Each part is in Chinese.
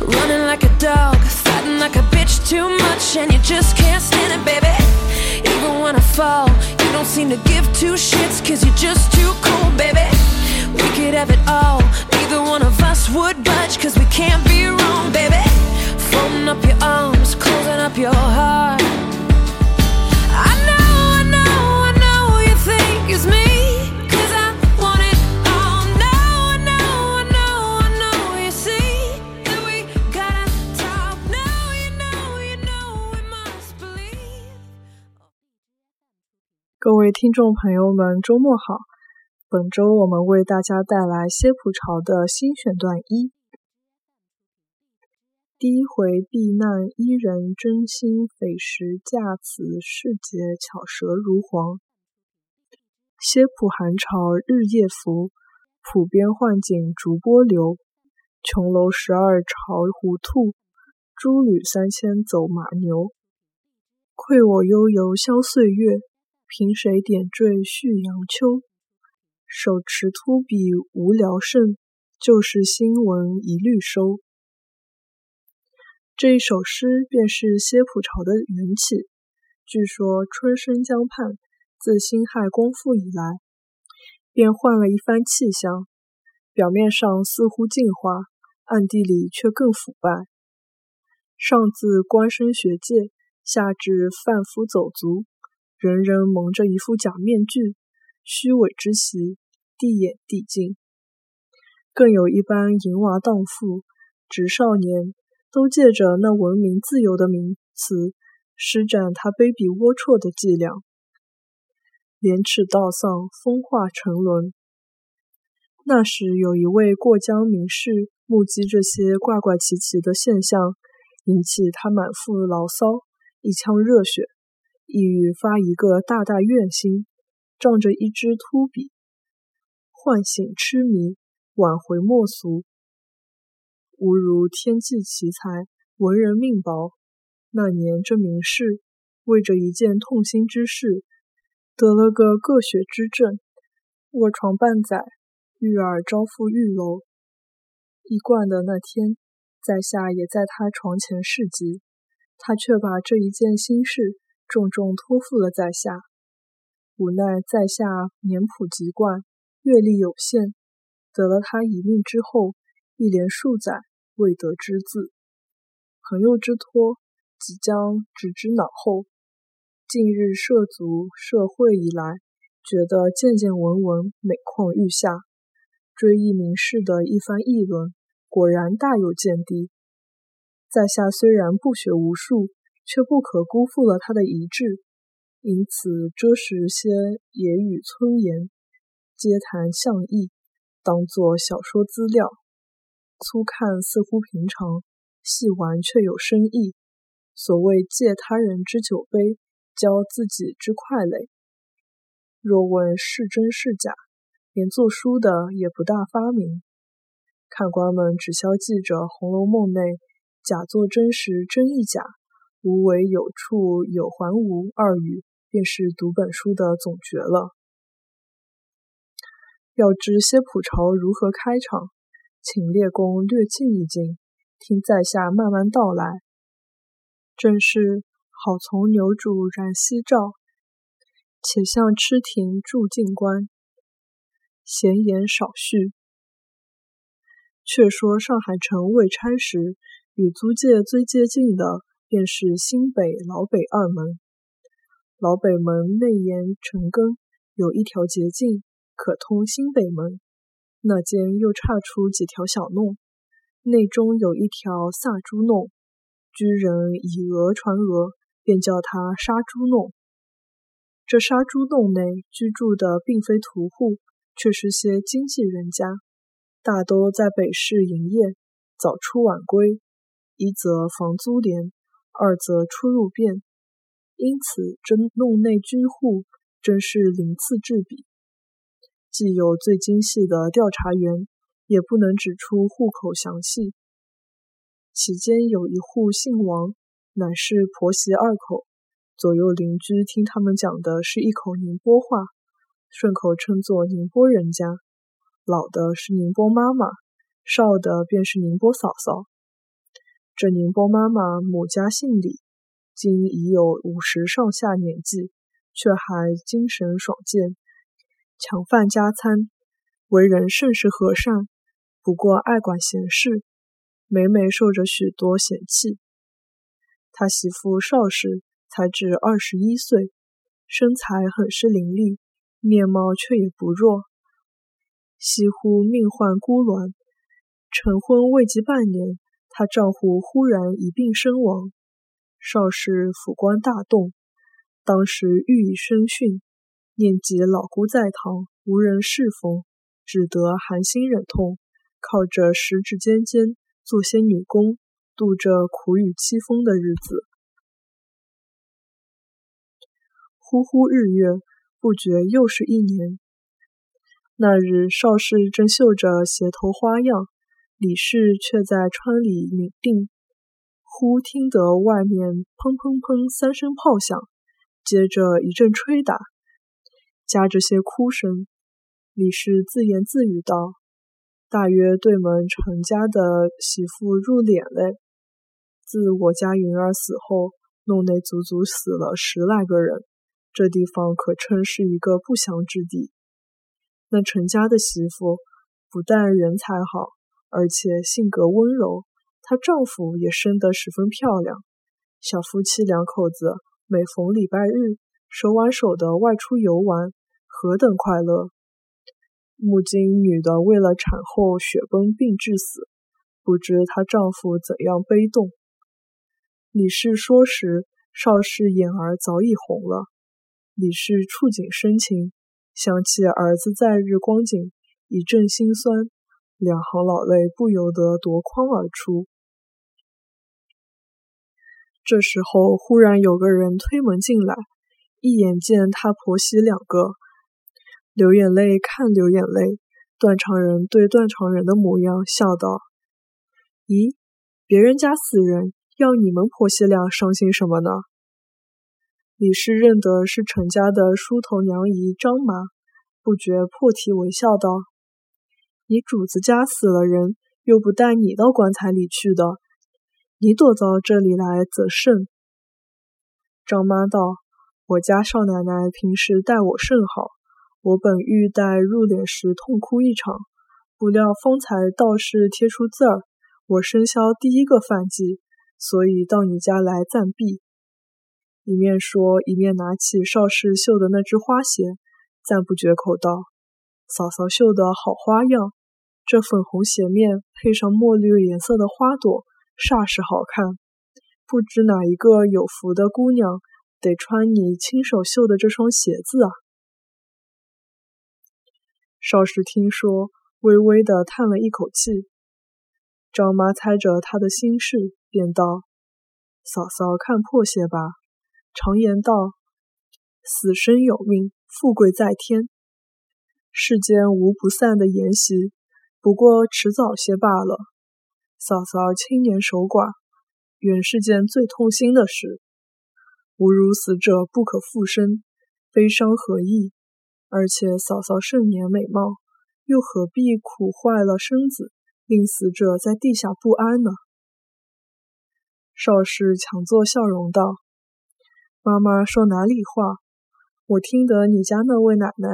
Running like a dog, fighting like a bitch too much, and you just can't stand it, baby. Even when I fall, you don't seem to give two shits, cause you're just too cool, baby. We could have it all, neither one of us would budge, cause we can't be wrong, baby. Folding up your arms, closing up your heart. 位听众朋友们，周末好！本周我们为大家带来歇普潮的新选段一。第一回避难伊人真心匪石驾此世节巧舌如簧。歇普寒潮日夜浮，浦边幻景逐波流。琼楼十二朝胡兔，诸吕三千走马牛。愧我悠游消岁月，凭谁点缀续阳秋？手持秃笔无聊胜，旧事新闻一律收。这一首诗便是歇普潮的缘起。据说春生江畔，自辛亥光复以来，便换了一番气象，表面上似乎净化，暗地里却更腐败。上自官绅学界，下至贩夫走卒，人人蒙着一副假面具，虚伪之习，递眼递进。更有一般淫娃荡妇、直少年。都借着那文明自由的名词，施展他卑鄙龌龊的伎俩，廉耻道丧，风化沉沦。那时有一位过江名士，目击这些怪怪奇奇的现象，引起他满腹牢骚，一腔热血，意欲发一个大大愿心，仗着一支秃笔，唤醒痴迷，挽回莫俗。吾如天际奇才，文人命薄。那年这名士为着一件痛心之事，得了个各血之症，卧床半载，玉儿招赴玉楼。一贯的那天，在下也在他床前侍疾，他却把这一件心事重重托付了在下。无奈在下年朴籍贯，阅历有限，得了他一命之后，一连数载。未得之字，朋友之托，即将置之脑后。近日涉足社会以来，觉得件件文文每况愈下，追忆名士的一番议论，果然大有见地。在下虽然不学无术，却不可辜负了他的遗志，因此遮识些野语村言，皆谈象意，当作小说资料。粗看似乎平常，细玩却有深意。所谓借他人之酒杯，浇自己之快垒。若问是真是假，连做书的也不大发明。看官们只消记着《红楼梦》内“假作真时真亦假，无为有处有还无”二语，便是读本书的总诀了。要知歇普潮如何开场？请列公略静一静，听在下慢慢道来。正是好从牛渚燃夕照，且向痴亭住静观。闲言少叙。却说上海城未拆时，与租界最接近的便是新北、老北二门。老北门内沿城根有一条捷径，可通新北门。那间又岔出几条小弄，内中有一条萨猪弄，居人以讹传讹，便叫它杀猪弄。这杀猪弄内居住的并非屠户，却是些经济人家，大都在北市营业，早出晚归，一则房租廉，二则出入便，因此这弄内居户真是鳞次栉比。既有最精细的调查员，也不能指出户口详细。其间有一户姓王，乃是婆媳二口。左右邻居听他们讲的是一口宁波话，顺口称作宁波人家。老的是宁波妈妈，少的便是宁波嫂嫂。这宁波妈妈母家姓李，今已有五十上下年纪，却还精神爽健，强饭加餐，为人甚是和善。不过爱管闲事，每每受着许多嫌弃。他媳妇邵氏才只二十一岁，身材很是伶俐，面貌却也不弱。惜乎命患孤鸾，成婚未及半年，她丈夫忽然一病身亡。邵氏府官大动，当时欲以身殉，念及老姑在堂，无人侍奉，只得含辛忍痛。靠着十指尖尖做些女工，度着苦雨凄风的日子。忽忽日月，不觉又是一年。那日邵氏正绣着鞋头花样，李氏却在窗里抿定。忽听得外面砰砰砰三声炮响，接着一阵吹打，夹着些哭声。李氏自言自语道。大约对门陈家的媳妇入殓嘞。自我家云儿死后，弄内足足死了十来个人，这地方可称是一个不祥之地。那陈家的媳妇不但人才好，而且性格温柔，她丈夫也生得十分漂亮。小夫妻两口子每逢礼拜日，手挽手的外出游玩，何等快乐！木金女的为了产后血崩病致死，不知她丈夫怎样悲痛。李氏说时，邵氏眼儿早已红了。李氏触景生情，想起儿子在日光景，一阵心酸，两行老泪不由得夺眶而出。这时候，忽然有个人推门进来，一眼见他婆媳两个。流眼泪，看流眼泪。断肠人对断肠人的模样笑道：“咦，别人家死人，要你们婆媳俩伤心什么呢？”李氏认得是陈家的梳头娘姨张妈，不觉破涕为笑道：“你主子家死了人，又不带你到棺材里去的，你躲到这里来则甚？”张妈道：“我家少奶奶平时待我甚好。”我本欲待入殓时痛哭一场，不料方才道士贴出字儿，我生肖第一个犯忌，所以到你家来暂避。一面说，一面拿起邵氏绣的那只花鞋，赞不绝口道：“嫂嫂绣的好花样，这粉红鞋面配上墨绿颜色的花朵，煞是好看。不知哪一个有福的姑娘，得穿你亲手绣的这双鞋子啊！”少时听说，微微的叹了一口气。张妈猜着他的心事，便道：“嫂嫂看破些吧。常言道，死生有命，富贵在天。世间无不散的筵席，不过迟早些罢了。嫂嫂青年守寡，原是件最痛心的事。吾如死者不可复生，悲伤何益？”而且嫂嫂盛年美貌，又何必苦坏了身子，令死者在地下不安呢？邵氏强作笑容道：“妈妈说哪里话？我听得你家那位奶奶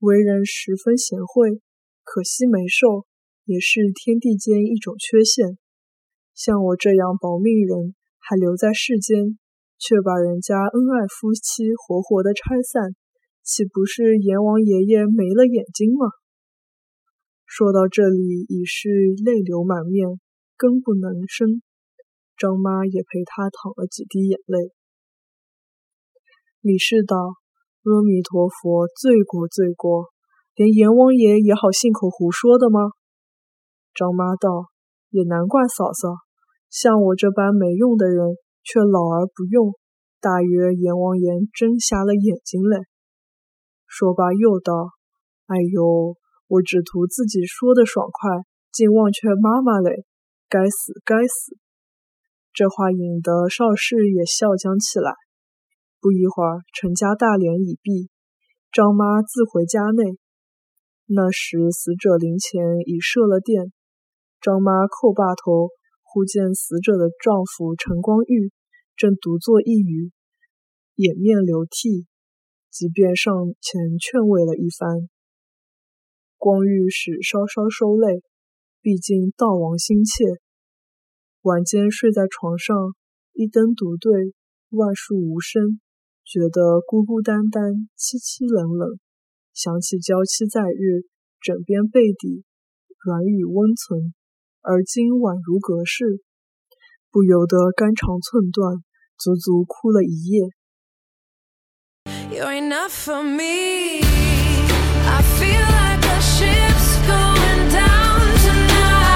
为人十分贤惠，可惜没寿，也是天地间一种缺陷。像我这样薄命人，还留在世间，却把人家恩爱夫妻活活的拆散。”岂不是阎王爷爷没了眼睛吗？说到这里，已是泪流满面，更不能生。张妈也陪他淌了几滴眼泪。李氏道：“阿弥陀佛，罪过罪过，连阎王爷也好信口胡说的吗？”张妈道：“也难怪嫂嫂，像我这般没用的人，却老而不用，大约阎王爷真瞎了眼睛嘞。”说罢又道：“哎呦，我只图自己说的爽快，竟忘却妈妈嘞！该死，该死！”这话引得邵氏也笑将起来。不一会儿，陈家大帘已闭，张妈自回家内。那时死者灵前已设了殿，张妈叩罢头，忽见死者的丈夫陈光玉正独坐一隅，掩面流涕，即便上前劝慰了一番。光玉使稍稍收泪，毕竟悼亡心切。晚间睡在床上，一灯独对，万树无声，觉得孤孤单单、凄凄冷冷。想起娇妻在日枕边背底软语温存而今宛如隔世不由得肝肠寸断足足哭了一夜 youre enough for me i feel like a ship's going down tonight